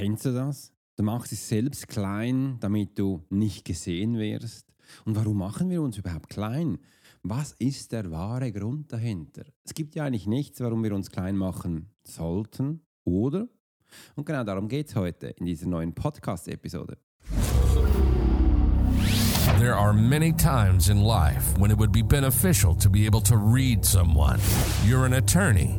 Kennst du das? Du machst dich selbst klein, damit du nicht gesehen wirst. Und warum machen wir uns überhaupt klein? Was ist der wahre Grund dahinter? Es gibt ja eigentlich nichts, warum wir uns klein machen sollten, oder? Und genau darum geht es heute in dieser neuen Podcast-Episode. There are many times in life when it would be beneficial to be able to read someone. You're an attorney,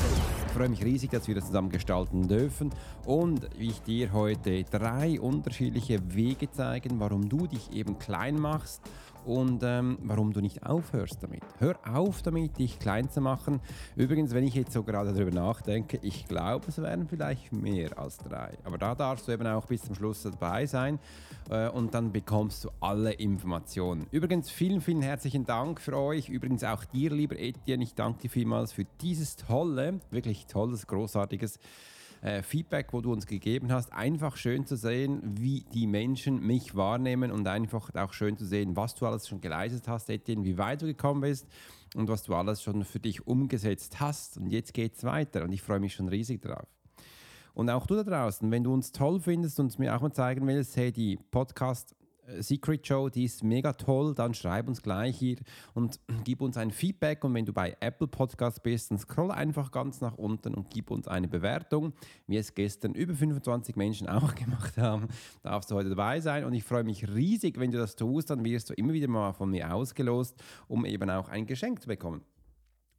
Ich freue mich riesig, dass wir das zusammen gestalten dürfen. Und ich dir heute drei unterschiedliche Wege zeigen, warum du dich eben klein machst und ähm, warum du nicht aufhörst damit. Hör auf damit, dich klein zu machen. Übrigens, wenn ich jetzt so gerade darüber nachdenke, ich glaube, es wären vielleicht mehr als drei. Aber da darfst du eben auch bis zum Schluss dabei sein äh, und dann bekommst du alle Informationen. Übrigens, vielen, vielen herzlichen Dank für euch. Übrigens auch dir, lieber Etienne. Ich danke dir vielmals für dieses tolle, wirklich tolles, großartiges äh, Feedback, wo du uns gegeben hast. Einfach schön zu sehen, wie die Menschen mich wahrnehmen und einfach auch schön zu sehen, was du alles schon geleistet hast, Etienne, wie weit du gekommen bist und was du alles schon für dich umgesetzt hast. Und jetzt geht es weiter und ich freue mich schon riesig drauf. Und auch du da draußen, wenn du uns toll findest und mir auch mal zeigen willst, hey, die Podcast Secret Show, die ist mega toll, dann schreib uns gleich hier und gib uns ein Feedback. Und wenn du bei Apple Podcast bist, dann scroll einfach ganz nach unten und gib uns eine Bewertung, wie es gestern über 25 Menschen auch gemacht haben. Darfst du heute dabei sein und ich freue mich riesig, wenn du das tust, dann wirst du immer wieder mal von mir ausgelost, um eben auch ein Geschenk zu bekommen.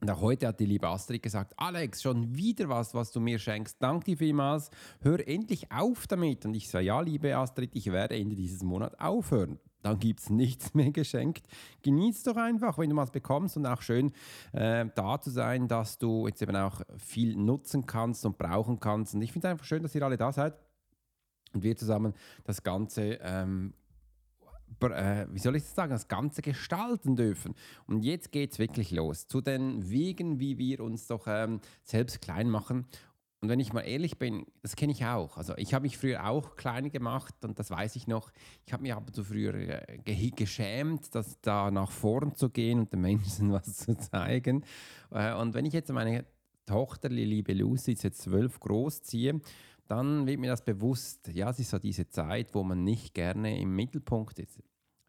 Und auch heute hat die liebe Astrid gesagt, Alex, schon wieder was, was du mir schenkst. Danke dir vielmals. Hör endlich auf damit. Und ich sage, ja, liebe Astrid, ich werde Ende dieses Monats aufhören. Dann gibt es nichts mehr geschenkt. Genieß doch einfach, wenn du was bekommst und auch schön äh, da zu sein, dass du jetzt eben auch viel nutzen kannst und brauchen kannst. Und ich finde es einfach schön, dass ihr alle da seid und wir zusammen das Ganze ähm, äh, wie soll ich das sagen, das Ganze gestalten dürfen. Und jetzt geht es wirklich los zu den Wegen, wie wir uns doch ähm, selbst klein machen. Und wenn ich mal ehrlich bin, das kenne ich auch. Also ich habe mich früher auch klein gemacht und das weiß ich noch. Ich habe mich aber so früher äh, geschämt, dass da nach vorn zu gehen und den Menschen was zu zeigen. Äh, und wenn ich jetzt meine Tochter, die liebe Lucy, ist jetzt zwölf, großziehe, dann wird mir das bewusst, ja, es ist so diese Zeit, wo man nicht gerne im Mittelpunkt ist.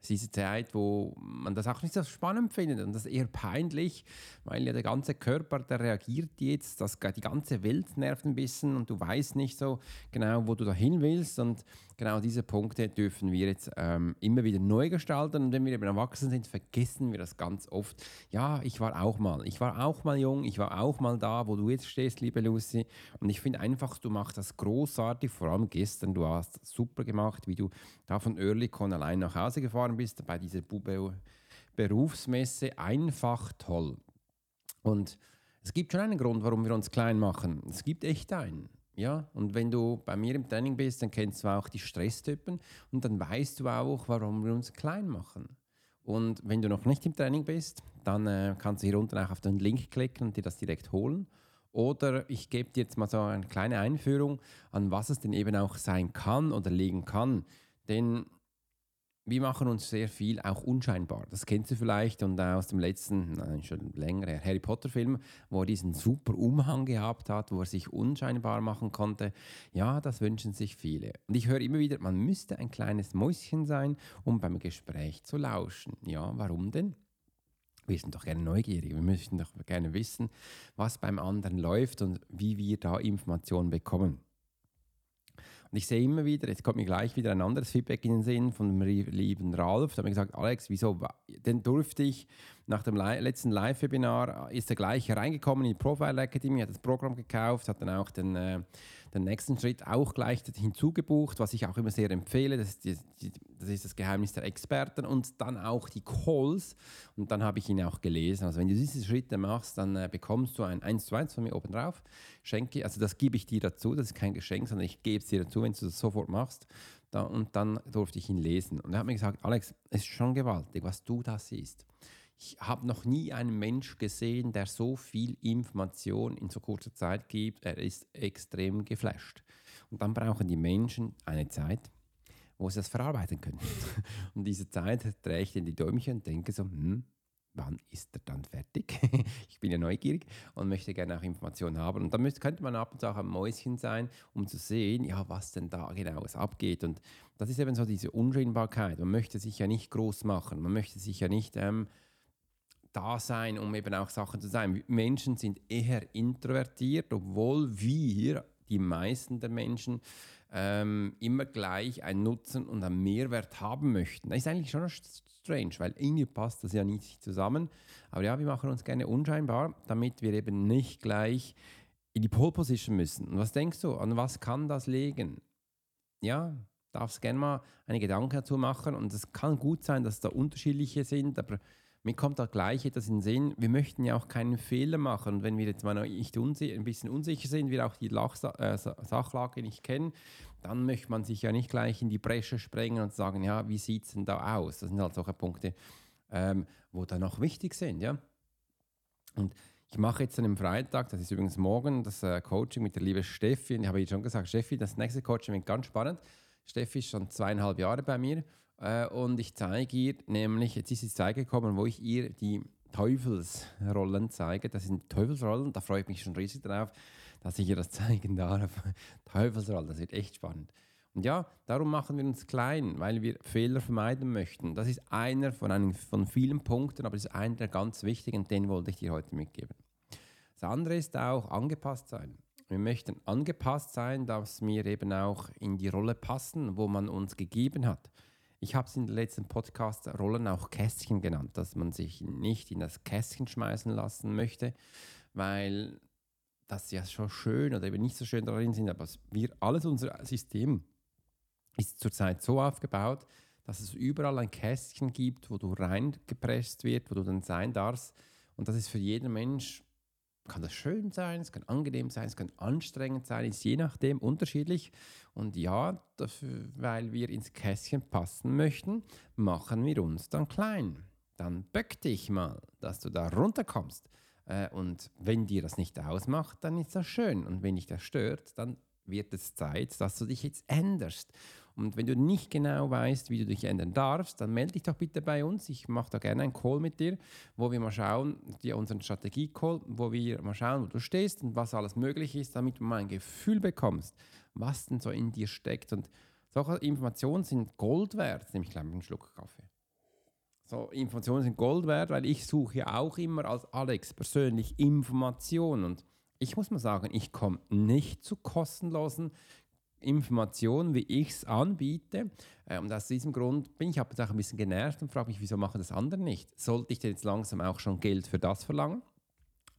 Es ist diese Zeit, wo man das auch nicht so spannend findet und das eher peinlich, weil ja der ganze Körper, der reagiert jetzt, das, die ganze Welt nervt ein bisschen und du weißt nicht so genau, wo du dahin willst und genau diese Punkte dürfen wir jetzt ähm, immer wieder neu gestalten. Und wenn wir eben erwachsen sind, vergessen wir das ganz oft. Ja, ich war auch mal. Ich war auch mal jung. Ich war auch mal da, wo du jetzt stehst, liebe Lucy. Und ich finde einfach, du machst das großartig. Vor allem gestern, du hast super gemacht, wie du da von Oerlikon allein nach Hause gefahren bist bei dieser Berufsmesse. Einfach toll. Und es gibt schon einen Grund, warum wir uns klein machen. Es gibt echt einen. Ja, und wenn du bei mir im Training bist, dann kennst du auch die Stresstypen und dann weißt du auch, warum wir uns klein machen. Und wenn du noch nicht im Training bist, dann äh, kannst du hier unten auch auf den Link klicken und dir das direkt holen. Oder ich gebe dir jetzt mal so eine kleine Einführung an was es denn eben auch sein kann oder liegen kann. Denn wir machen uns sehr viel auch unscheinbar. Das kennst du vielleicht und aus dem letzten, nein, schon länger Harry Potter Film, wo er diesen super Umhang gehabt hat, wo er sich unscheinbar machen konnte. Ja, das wünschen sich viele. Und ich höre immer wieder, man müsste ein kleines Mäuschen sein, um beim Gespräch zu lauschen. Ja, warum denn? Wir sind doch gerne neugierig. Wir möchten doch gerne wissen, was beim anderen läuft und wie wir da Informationen bekommen. Und ich sehe immer wieder, jetzt kommt mir gleich wieder ein anderes Feedback in den Sinn von dem lieben Ralf. Da hat mir gesagt, Alex, wieso, denn durfte ich nach dem letzten Live-Webinar ist er gleich reingekommen in die Profile Academy, hat das Programm gekauft, hat dann auch den, äh, den nächsten Schritt auch gleich hinzugebucht, was ich auch immer sehr empfehle. Das ist, die, die, das, ist das Geheimnis der Experten und dann auch die Calls. Und dann habe ich ihn auch gelesen. Also wenn du diese Schritte machst, dann äh, bekommst du ein 1 zu 1 von mir oben drauf. Schenke, also das gebe ich dir dazu, das ist kein Geschenk, sondern ich gebe es dir dazu, wenn du das sofort machst. Da, und dann durfte ich ihn lesen. Und er hat mir gesagt, Alex, es ist schon gewaltig, was du da siehst. Ich habe noch nie einen Mensch gesehen, der so viel Information in so kurzer Zeit gibt. Er ist extrem geflasht. Und dann brauchen die Menschen eine Zeit, wo sie das verarbeiten können. Und diese Zeit drehe ich in die Däumchen und denke so, hm, wann ist er dann fertig? ich bin ja neugierig und möchte gerne auch Informationen haben. Und da müsste, könnte man ab und zu auch ein Mäuschen sein, um zu sehen, ja, was denn da genau abgeht. Und das ist eben so diese Unscheinbarkeit. Man möchte sich ja nicht groß machen. Man möchte sich ja nicht ähm, da sein, um eben auch Sachen zu sein. Menschen sind eher introvertiert, obwohl wir, die meisten der Menschen, ähm, immer gleich einen Nutzen und einen Mehrwert haben möchten. Das ist eigentlich schon strange, weil irgendwie passt das ja nicht zusammen. Aber ja, wir machen uns gerne unscheinbar, damit wir eben nicht gleich in die Pole Position müssen. Und was denkst du, an was kann das liegen? Ja, darfst gerne mal eine Gedanken dazu machen und es kann gut sein, dass da unterschiedliche sind, aber mir kommt da gleich etwas in den Sinn, wir möchten ja auch keinen Fehler machen. Und wenn wir jetzt mal nicht ein bisschen unsicher sind, wir auch die Lachsa äh, Sachlage nicht kennen, dann möchte man sich ja nicht gleich in die Bresche sprengen und sagen, ja, wie sieht es denn da aus? Das sind halt solche Punkte, ähm, wo dann auch wichtig sind, ja. Und ich mache jetzt an einem Freitag, das ist übrigens morgen, das äh, Coaching mit der lieben Steffi. Ich habe ihr schon gesagt, Steffi, das nächste Coaching wird ganz spannend. Steffi ist schon zweieinhalb Jahre bei mir äh, und ich zeige ihr nämlich, jetzt ist die Zeit gekommen, wo ich ihr die Teufelsrollen zeige. Das sind Teufelsrollen, da freue ich mich schon riesig drauf, dass ich ihr das zeigen darf. Teufelsrollen, das wird echt spannend. Und ja, darum machen wir uns klein, weil wir Fehler vermeiden möchten. Das ist einer von, einem, von vielen Punkten, aber das ist einer der ganz wichtigen, den wollte ich dir heute mitgeben. Das andere ist auch angepasst sein. Wir möchten angepasst sein, dass wir eben auch in die Rolle passen, wo man uns gegeben hat. Ich habe es in den letzten Podcast Rollen auch Kästchen genannt, dass man sich nicht in das Kästchen schmeißen lassen möchte, weil das ja schon schön oder eben nicht so schön darin sind, aber wir, alles unser System ist zurzeit so aufgebaut, dass es überall ein Kästchen gibt, wo du reingepresst wird, wo du dann sein darfst. Und das ist für jeden Mensch kann das schön sein, es kann angenehm sein, es kann anstrengend sein, ist je nachdem unterschiedlich. Und ja, dafür, weil wir ins Kästchen passen möchten, machen wir uns dann klein. Dann böck dich mal, dass du da runterkommst. Äh, und wenn dir das nicht ausmacht, dann ist das schön. Und wenn dich das stört, dann wird es Zeit, dass du dich jetzt änderst. Und wenn du nicht genau weißt, wie du dich ändern darfst, dann melde dich doch bitte bei uns. Ich mache da gerne einen Call mit dir, wo wir mal schauen, dir unseren Strategie-Call, wo wir mal schauen, wo du stehst und was alles möglich ist, damit du mal ein Gefühl bekommst, was denn so in dir steckt. Und solche Informationen sind Gold wert. Nehme ich gleich einen Schluck Kaffee. So, Informationen sind Gold wert, weil ich suche ja auch immer als Alex persönlich Informationen. Und ich muss mal sagen, ich komme nicht zu kostenlosen Informationen, wie ich es anbiete. Äh, und aus diesem Grund bin ich aber auch ein bisschen genervt und frage mich, wieso machen das andere nicht? Sollte ich denn jetzt langsam auch schon Geld für das verlangen?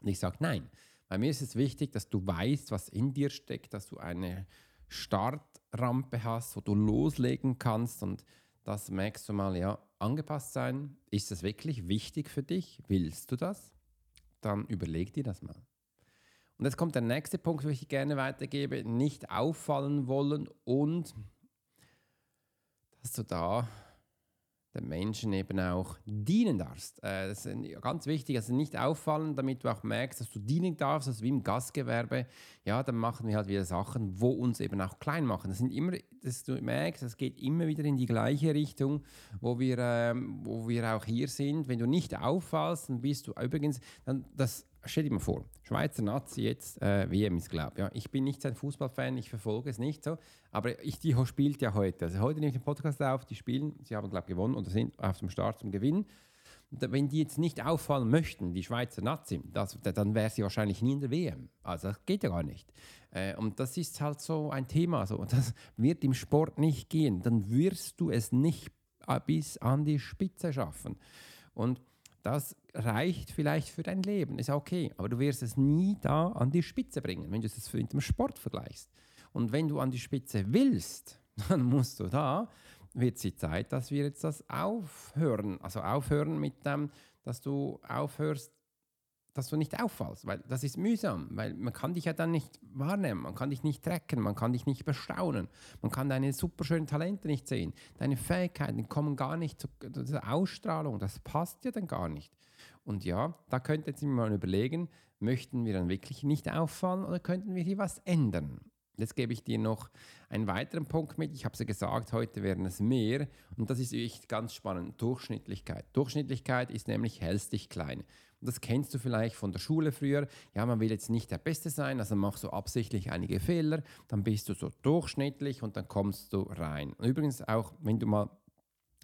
Und ich sage nein. Bei mir ist es wichtig, dass du weißt, was in dir steckt, dass du eine Startrampe hast, wo du loslegen kannst und das merkst du mal, ja, angepasst sein. Ist das wirklich wichtig für dich? Willst du das? Dann überleg dir das mal. Und jetzt kommt der nächste Punkt, den ich gerne weitergebe. Nicht auffallen wollen und dass du da den Menschen eben auch dienen darfst. Äh, das ist ganz wichtig, also nicht auffallen, damit du auch merkst, dass du dienen darfst, also wie im Gastgewerbe. Ja, dann machen wir halt wieder Sachen, wo uns eben auch klein machen. Das sind immer, dass du merkst, es geht immer wieder in die gleiche Richtung, wo wir, ähm, wo wir auch hier sind. Wenn du nicht auffallst, dann bist du übrigens, dann das stell dir mal vor, Schweizer Nazi jetzt, äh, WM ist glaube ja. Ich bin nicht sein Fußballfan, ich verfolge es nicht so, aber ich, die spielt ja heute. Also heute nehme ich den Podcast auf, die spielen, sie haben glaube gewonnen oder sind auf dem Start zum Gewinnen. Wenn die jetzt nicht auffallen möchten, die Schweizer Nazi, das, dann wäre sie wahrscheinlich nie in der WM. Also das geht ja gar nicht. Äh, und das ist halt so ein Thema. So. Und das wird im Sport nicht gehen. Dann wirst du es nicht bis an die Spitze schaffen. Und Das reicht vielleicht für dein Leben, ist okay, aber du wirst es nie da an die Spitze bringen, wenn du es mit dem Sport vergleichst. Und wenn du an die Spitze willst, dann musst du da, wird es die Zeit, dass wir jetzt das aufhören. Also aufhören mit dem, dass du aufhörst, dass du nicht auffallst, weil das ist mühsam, weil man kann dich ja dann nicht wahrnehmen, man kann dich nicht tracken, man kann dich nicht bestaunen, man kann deine superschönen Talente nicht sehen, deine Fähigkeiten kommen gar nicht zu dieser Ausstrahlung, das passt ja dann gar nicht. Und ja, da könnte jetzt mal überlegen, möchten wir dann wirklich nicht auffallen oder könnten wir hier was ändern? Jetzt gebe ich dir noch einen weiteren Punkt mit. Ich habe es ja gesagt, heute werden es mehr. Und das ist echt ganz spannend. Durchschnittlichkeit. Durchschnittlichkeit ist nämlich hältst dich klein. Das kennst du vielleicht von der Schule früher. Ja, man will jetzt nicht der Beste sein, also machst du absichtlich einige Fehler. Dann bist du so durchschnittlich und dann kommst du rein. Und übrigens auch, wenn du mal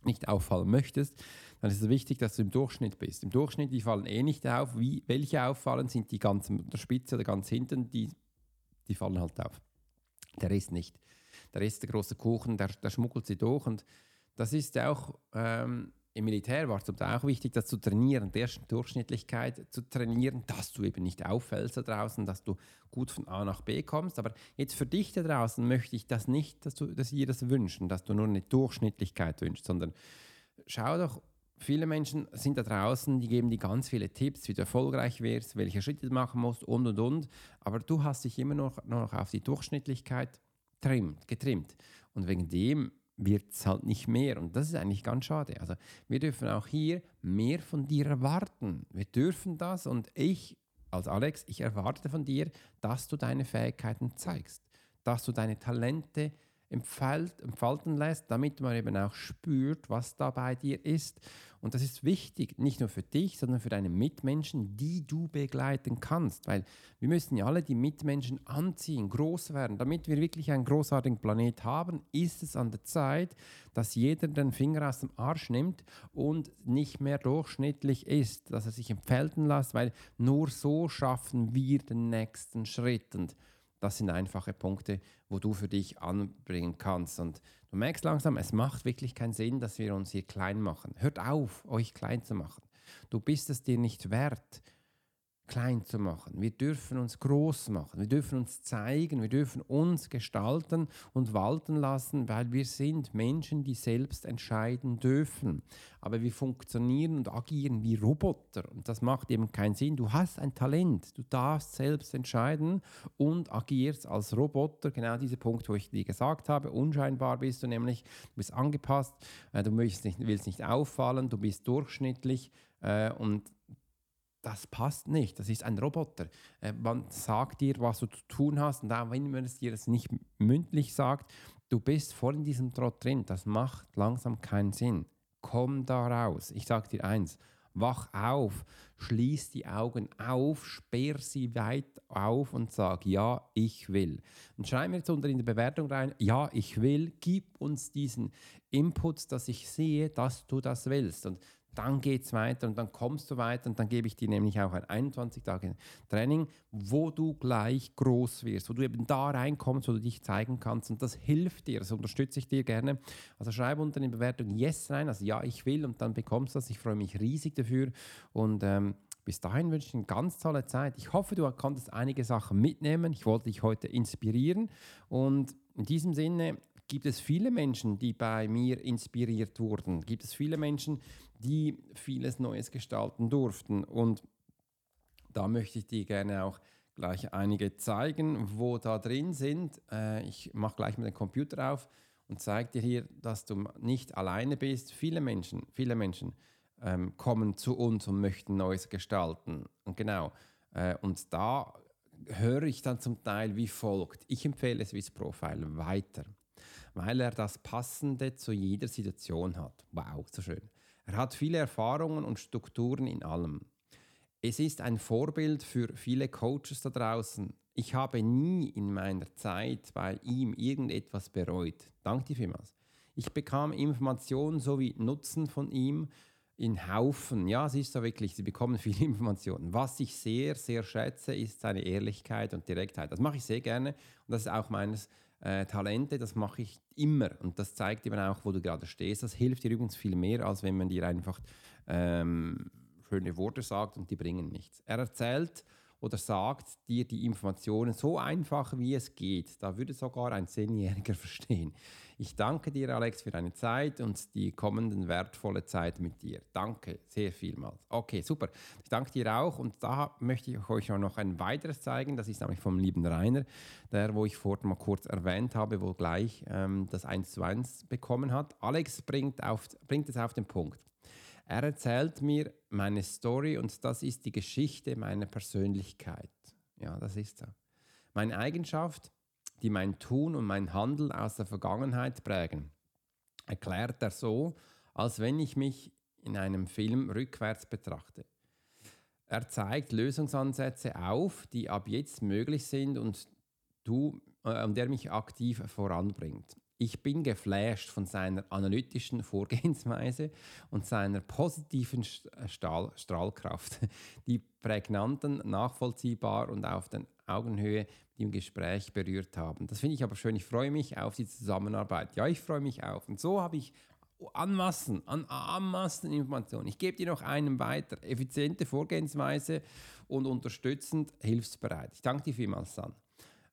nicht auffallen möchtest, dann ist es wichtig, dass du im Durchschnitt bist. Im Durchschnitt, die fallen eh nicht auf. Wie, welche auffallen, sind die ganz an der Spitze oder ganz hinten, die, die fallen halt auf. Der Rest nicht. Der Rest, der große Kuchen, der, der schmuggelt sie durch. Und das ist auch ähm, im Militär war es auch wichtig, das zu trainieren, der Durchschnittlichkeit zu trainieren, dass du eben nicht auffällst da draußen, dass du gut von A nach B kommst. Aber jetzt für dich da draußen möchte ich das nicht, dass du dass dir das wünschen, dass du nur eine Durchschnittlichkeit wünschst, sondern schau doch, viele Menschen sind da draußen, die geben dir ganz viele Tipps, wie du erfolgreich wirst, welche Schritte du machen musst und und und. Aber du hast dich immer noch, noch auf die Durchschnittlichkeit trimmt, getrimmt. Und wegen dem wird es halt nicht mehr. Und das ist eigentlich ganz schade. Also wir dürfen auch hier mehr von dir erwarten. Wir dürfen das und ich als Alex, ich erwarte von dir, dass du deine Fähigkeiten zeigst, dass du deine Talente zeigst entfalten lässt, damit man eben auch spürt, was da bei dir ist. Und das ist wichtig, nicht nur für dich, sondern für deine Mitmenschen, die du begleiten kannst. Weil wir müssen ja alle die Mitmenschen anziehen, groß werden. Damit wir wirklich einen großartigen Planet haben, ist es an der Zeit, dass jeder den Finger aus dem Arsch nimmt und nicht mehr durchschnittlich ist, dass er sich entfalten lässt, weil nur so schaffen wir den nächsten Schritt. Und das sind einfache Punkte, wo du für dich anbringen kannst. Und du merkst langsam, es macht wirklich keinen Sinn, dass wir uns hier klein machen. Hört auf, euch klein zu machen. Du bist es dir nicht wert, klein zu machen. Wir dürfen uns groß machen. Wir dürfen uns zeigen. Wir dürfen uns gestalten und walten lassen, weil wir sind Menschen, die selbst entscheiden dürfen. Aber wir funktionieren und agieren wie Roboter und das macht eben keinen Sinn. Du hast ein Talent. Du darfst selbst entscheiden und agierst als Roboter. Genau dieser Punkt, wo ich dir gesagt habe. Unscheinbar bist du nämlich. Du bist angepasst. Äh, du willst nicht, willst nicht auffallen. Du bist durchschnittlich. Äh, und das passt nicht. Das ist ein Roboter. Äh, man sagt dir, was du zu tun hast, und auch wenn man es dir nicht mündlich sagt, du bist voll in diesem Trott drin. Das macht langsam keinen Sinn. Komm da raus. Ich sage dir eins. Wach auf, schließ die Augen auf, sperr sie weit auf und sag, ja, ich will. Und schreib mir jetzt unter in die Bewertung rein, ja, ich will, gib uns diesen Input, dass ich sehe, dass du das willst. Und dann geht es weiter und dann kommst du weiter und dann gebe ich dir nämlich auch ein 21 Tage Training, wo du gleich groß wirst, wo du eben da reinkommst, wo du dich zeigen kannst und das hilft dir, das unterstütze ich dir gerne. Also schreibe unter in die Bewertung Yes rein, also ja, ich will und dann bekommst du das. Ich freue mich riesig dafür und ähm, bis dahin wünsche ich eine ganz tolle Zeit. Ich hoffe, du konntest einige Sachen mitnehmen. Ich wollte dich heute inspirieren und in diesem Sinne gibt es viele Menschen, die bei mir inspiriert wurden. Gibt es viele Menschen, die vieles Neues gestalten durften. Und da möchte ich dir gerne auch gleich einige zeigen, wo da drin sind. Äh, ich mache gleich mal den Computer auf und zeige dir hier, dass du nicht alleine bist. Viele Menschen, viele Menschen ähm, kommen zu uns und möchten Neues gestalten. Und genau. Äh, und da höre ich dann zum Teil wie folgt. Ich empfehle Swiss Profile weiter weil er das Passende zu jeder Situation hat. Wow, so schön. Er hat viele Erfahrungen und Strukturen in allem. Es ist ein Vorbild für viele Coaches da draußen. Ich habe nie in meiner Zeit bei ihm irgendetwas bereut. Danke dir vielmals. Ich bekam Informationen sowie Nutzen von ihm in Haufen. Ja, es ist so wirklich, sie bekommen viele Informationen. Was ich sehr, sehr schätze, ist seine Ehrlichkeit und Direktheit. Das mache ich sehr gerne und das ist auch meines äh, Talente, das mache ich immer und das zeigt eben auch, wo du gerade stehst. Das hilft dir übrigens viel mehr, als wenn man dir einfach ähm, schöne Worte sagt und die bringen nichts. Er erzählt oder sagt dir die Informationen so einfach, wie es geht. Da würde sogar ein Zehnjähriger verstehen. Ich danke dir, Alex, für deine Zeit und die kommenden wertvolle Zeit mit dir. Danke sehr vielmals. Okay, super. Ich danke dir auch und da möchte ich euch auch noch ein weiteres zeigen. Das ist nämlich vom lieben Rainer, der, wo ich vorhin mal kurz erwähnt habe, wo gleich ähm, das 1 zu 1 bekommen hat. Alex bringt, auf, bringt es auf den Punkt. Er erzählt mir meine Story und das ist die Geschichte meiner Persönlichkeit. Ja, das ist so. Meine Eigenschaft, die mein Tun und mein Handeln aus der Vergangenheit prägen, erklärt er so, als wenn ich mich in einem Film rückwärts betrachte. Er zeigt Lösungsansätze auf, die ab jetzt möglich sind und, du, äh, der mich aktiv voranbringt. Ich bin geflasht von seiner analytischen Vorgehensweise und seiner positiven äh, Stahl Strahlkraft, die prägnanten, nachvollziehbar und auf den Augenhöhe im Gespräch berührt haben. Das finde ich aber schön. Ich freue mich auf die Zusammenarbeit. Ja, ich freue mich auch. Und so habe ich anmassen, an, anmassen Informationen. Ich gebe dir noch einen weiter. Effiziente Vorgehensweise und unterstützend hilfsbereit. Ich danke dir vielmals, San.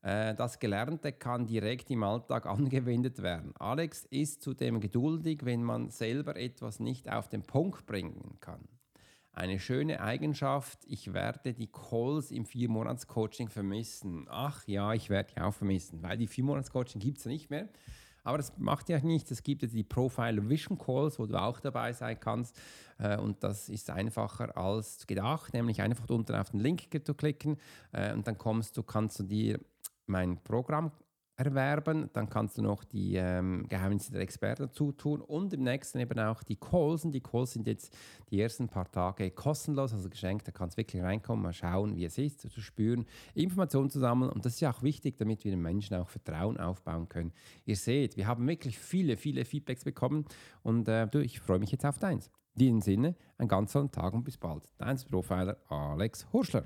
Äh, das Gelernte kann direkt im Alltag angewendet werden. Alex ist zudem geduldig, wenn man selber etwas nicht auf den Punkt bringen kann. Eine schöne Eigenschaft, ich werde die Calls im Vier-Monats-Coaching vermissen. Ach ja, ich werde die auch vermissen, weil die Vier-Monats-Coaching gibt es ja nicht mehr. Aber das macht ja nichts. Es gibt ja die Profile Vision Calls, wo du auch dabei sein kannst. Äh, und das ist einfacher als gedacht, nämlich einfach unten auf den Link zu klicken äh, und dann kommst du, kannst du dir mein Programm erwerben. Dann kannst du noch die ähm, Geheimnisse der Experten dazu tun und im nächsten eben auch die Calls. Und die Calls sind jetzt die ersten paar Tage kostenlos, also geschenkt. Da kannst du wirklich reinkommen, mal schauen, wie es ist, zu spüren, Informationen zu sammeln. Und das ist ja auch wichtig, damit wir den Menschen auch Vertrauen aufbauen können. Ihr seht, wir haben wirklich viele, viele Feedbacks bekommen und äh, du, ich freue mich jetzt auf deins. In diesem Sinne, einen ganz tollen Tag und bis bald. Dein Profiler Alex Hurschler.